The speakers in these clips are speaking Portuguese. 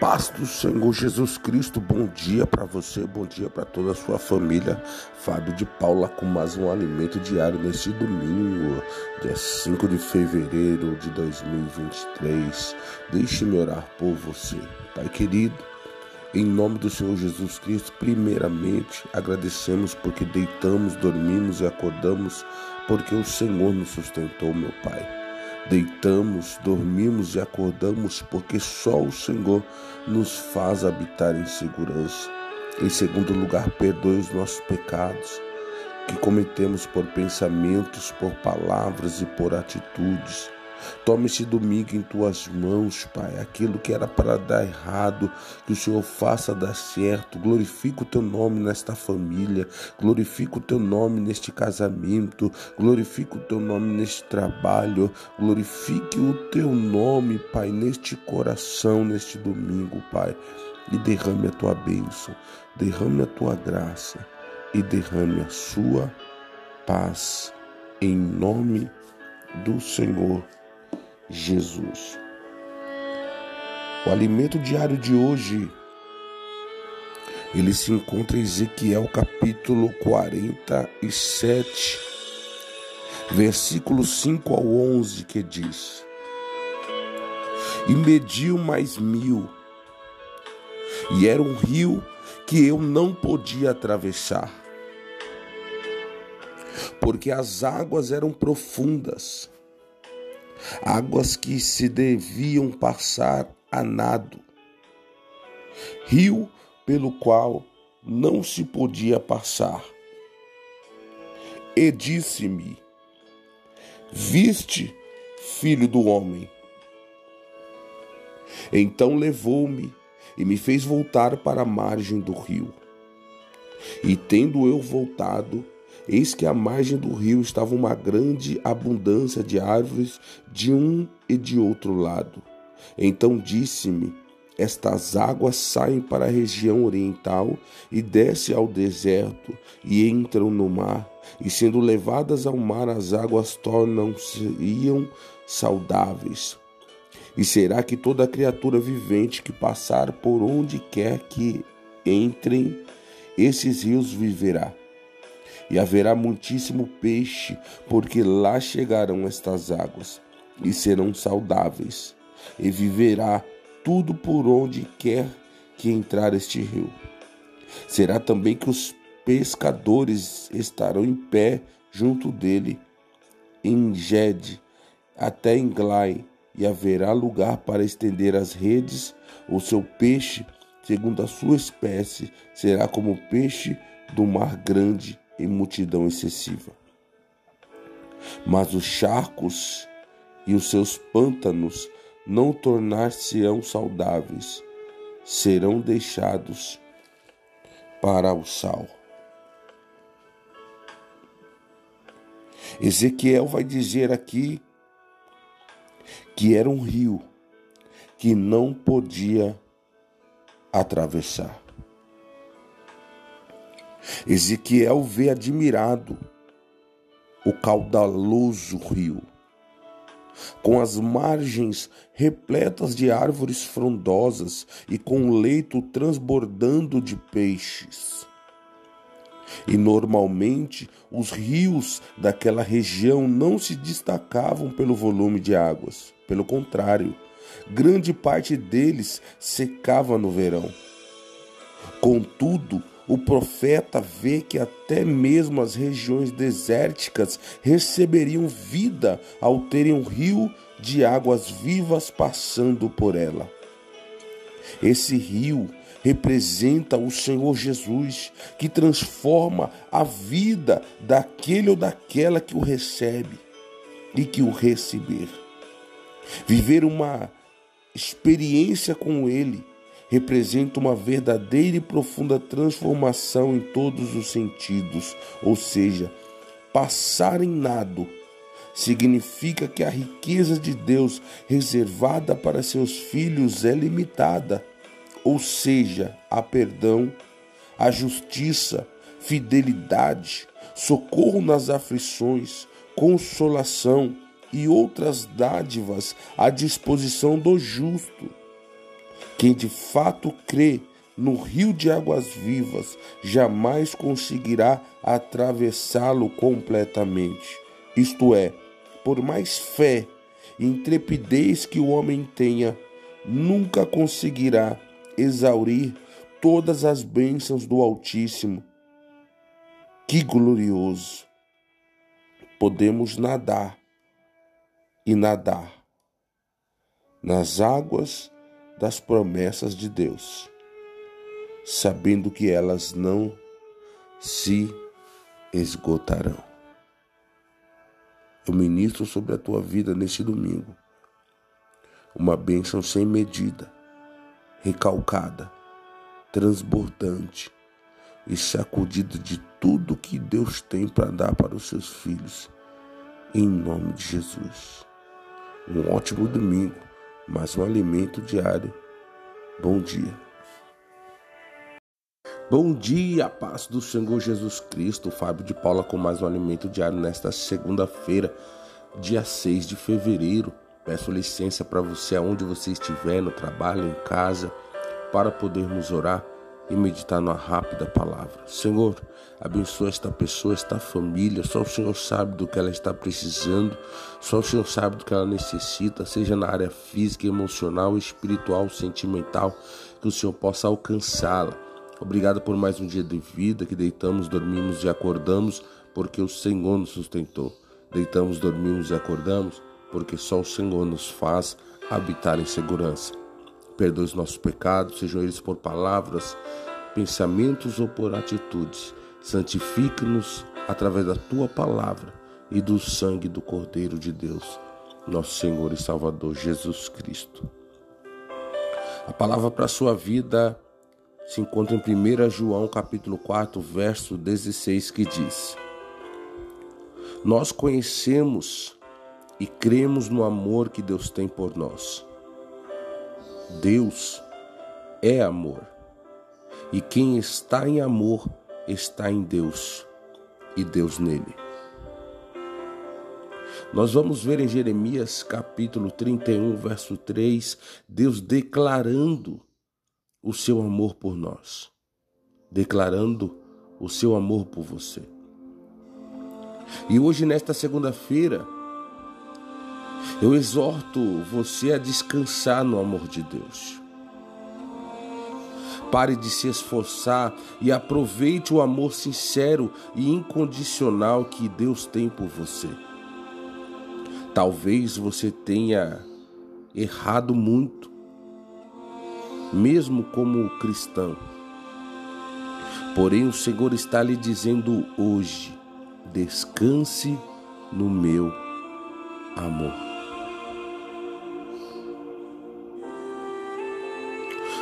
paz do Senhor Jesus Cristo, bom dia para você, bom dia para toda a sua família. Fábio de Paula com mais um alimento diário neste domingo, dia 5 de fevereiro de 2023. Deixe-me orar por você, Pai querido. Em nome do Senhor Jesus Cristo, primeiramente agradecemos porque deitamos, dormimos e acordamos, porque o Senhor nos sustentou, meu Pai. Deitamos, dormimos e acordamos porque só o Senhor nos faz habitar em segurança. Em segundo lugar, perdoe os nossos pecados que cometemos por pensamentos, por palavras e por atitudes. Tome esse domingo em tuas mãos, Pai. Aquilo que era para dar errado, que o Senhor faça dar certo. Glorifica o teu nome nesta família. Glorifica o teu nome neste casamento. Glorifica o teu nome neste trabalho. Glorifique o teu nome, Pai, neste coração, neste domingo, Pai. E derrame a tua bênção, derrame a tua graça e derrame a sua paz. Em nome do Senhor Jesus. O alimento diário de hoje ele se encontra em Ezequiel capítulo 47, versículo 5 ao 11, que diz: E mediu mais mil, e era um rio que eu não podia atravessar, porque as águas eram profundas águas que se deviam passar a nado, rio pelo qual não se podia passar. E disse-me: Viste, filho do homem. Então levou-me e me fez voltar para a margem do rio. E tendo eu voltado, Eis que à margem do rio estava uma grande abundância de árvores de um e de outro lado. Então disse-me: Estas águas saem para a região oriental e descem ao deserto e entram no mar, e sendo levadas ao mar, as águas tornam-se saudáveis. E será que toda criatura vivente que passar por onde quer que entrem esses rios viverá? E haverá muitíssimo peixe, porque lá chegarão estas águas, e serão saudáveis, e viverá tudo por onde quer que entrar este rio. Será também que os pescadores estarão em pé junto dele, em Gede, até em Glai, e haverá lugar para estender as redes, o seu peixe, segundo a sua espécie, será como o peixe do mar grande em multidão excessiva. Mas os charcos e os seus pântanos não tornar-se-ão saudáveis, serão deixados para o sal. Ezequiel vai dizer aqui que era um rio que não podia atravessar. Ezequiel vê admirado o caudaloso rio, com as margens repletas de árvores frondosas e com o leito transbordando de peixes. E normalmente os rios daquela região não se destacavam pelo volume de águas, pelo contrário, grande parte deles secava no verão. Contudo, o profeta vê que até mesmo as regiões desérticas receberiam vida ao terem um rio de águas vivas passando por ela. Esse rio representa o Senhor Jesus, que transforma a vida daquele ou daquela que o recebe e que o receber. Viver uma experiência com Ele representa uma verdadeira e profunda transformação em todos os sentidos, ou seja, passar em nado significa que a riqueza de Deus reservada para seus filhos é limitada, ou seja, a perdão, a justiça, fidelidade, socorro nas aflições, consolação e outras dádivas à disposição do justo Quem de fato crê no rio de águas vivas jamais conseguirá atravessá-lo completamente. Isto é, por mais fé e intrepidez que o homem tenha, nunca conseguirá exaurir todas as bênçãos do Altíssimo. Que glorioso! Podemos nadar e nadar nas águas das promessas de Deus, sabendo que elas não se esgotarão. Eu ministro sobre a tua vida neste domingo uma bênção sem medida, recalcada, transbordante e sacudida de tudo que Deus tem para dar para os seus filhos, em nome de Jesus. Um ótimo domingo mais um alimento diário. Bom dia. Bom dia, paz do Senhor Jesus Cristo. Fábio de Paula com mais um alimento diário nesta segunda-feira, dia 6 de fevereiro. Peço licença para você aonde você estiver, no trabalho, em casa, para podermos orar e meditar numa rápida palavra. Senhor, abençoa esta pessoa, esta família. Só o Senhor sabe do que ela está precisando, só o Senhor sabe do que ela necessita, seja na área física, emocional, espiritual, sentimental, que o Senhor possa alcançá-la. Obrigado por mais um dia de vida que deitamos, dormimos e acordamos, porque o Senhor nos sustentou. Deitamos, dormimos e acordamos, porque só o Senhor nos faz habitar em segurança. Perdoe os nossos pecados, sejam eles por palavras, pensamentos ou por atitudes. Santifique-nos através da tua palavra e do sangue do Cordeiro de Deus, nosso Senhor e Salvador Jesus Cristo. A palavra para a sua vida se encontra em 1 João capítulo 4, verso 16, que diz: Nós conhecemos e cremos no amor que Deus tem por nós. Deus é amor. E quem está em amor está em Deus e Deus nele. Nós vamos ver em Jeremias capítulo 31, verso 3, Deus declarando o seu amor por nós, declarando o seu amor por você. E hoje, nesta segunda-feira, eu exorto você a descansar no amor de Deus. Pare de se esforçar e aproveite o amor sincero e incondicional que Deus tem por você. Talvez você tenha errado muito, mesmo como cristão. Porém, o Senhor está lhe dizendo hoje: descanse no meu amor.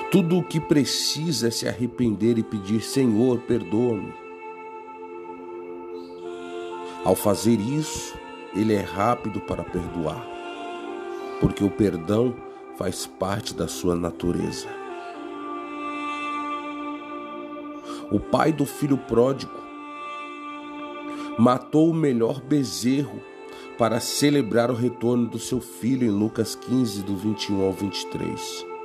Tudo o que precisa é se arrepender e pedir: Senhor, perdoa-me. Ao fazer isso, ele é rápido para perdoar, porque o perdão faz parte da sua natureza. O pai do filho pródigo matou o melhor bezerro para celebrar o retorno do seu filho em Lucas 15, do 21 ao 23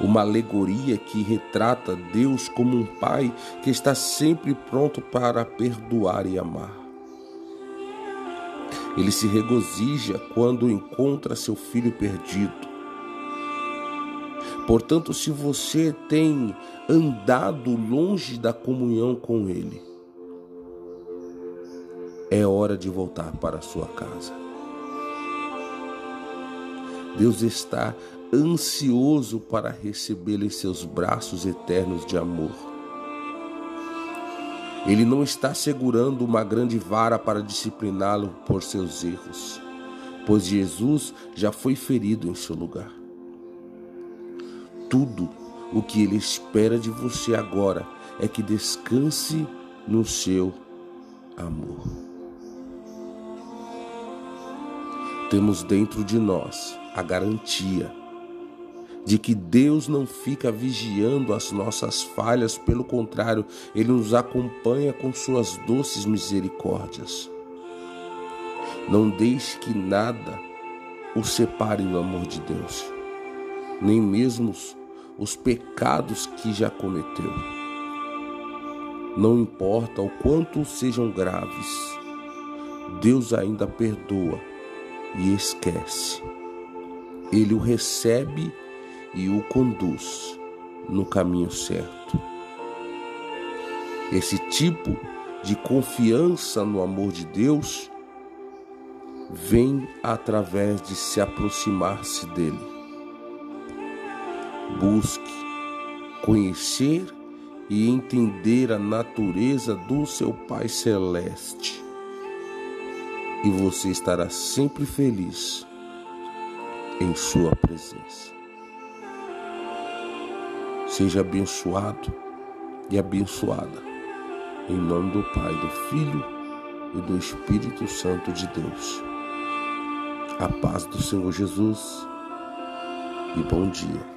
uma alegoria que retrata Deus como um pai que está sempre pronto para perdoar e amar. Ele se regozija quando encontra seu filho perdido. Portanto, se você tem andado longe da comunhão com Ele, é hora de voltar para a sua casa. Deus está ansioso para recebê-lo em seus braços eternos de amor. Ele não está segurando uma grande vara para discipliná-lo por seus erros, pois Jesus já foi ferido em seu lugar. Tudo o que ele espera de você agora é que descanse no seu amor. Temos dentro de nós a garantia de que Deus não fica vigiando as nossas falhas, pelo contrário, Ele nos acompanha com suas doces misericórdias. Não deixe que nada o separe do amor de Deus. nem mesmo os pecados que já cometeu. Não importa o quanto sejam graves, Deus ainda perdoa e esquece. Ele o recebe e o conduz no caminho certo. Esse tipo de confiança no amor de Deus vem através de se aproximar-se dele. Busque conhecer e entender a natureza do seu Pai Celeste, e você estará sempre feliz em Sua presença. Seja abençoado e abençoada, em nome do Pai, do Filho e do Espírito Santo de Deus. A paz do Senhor Jesus e bom dia.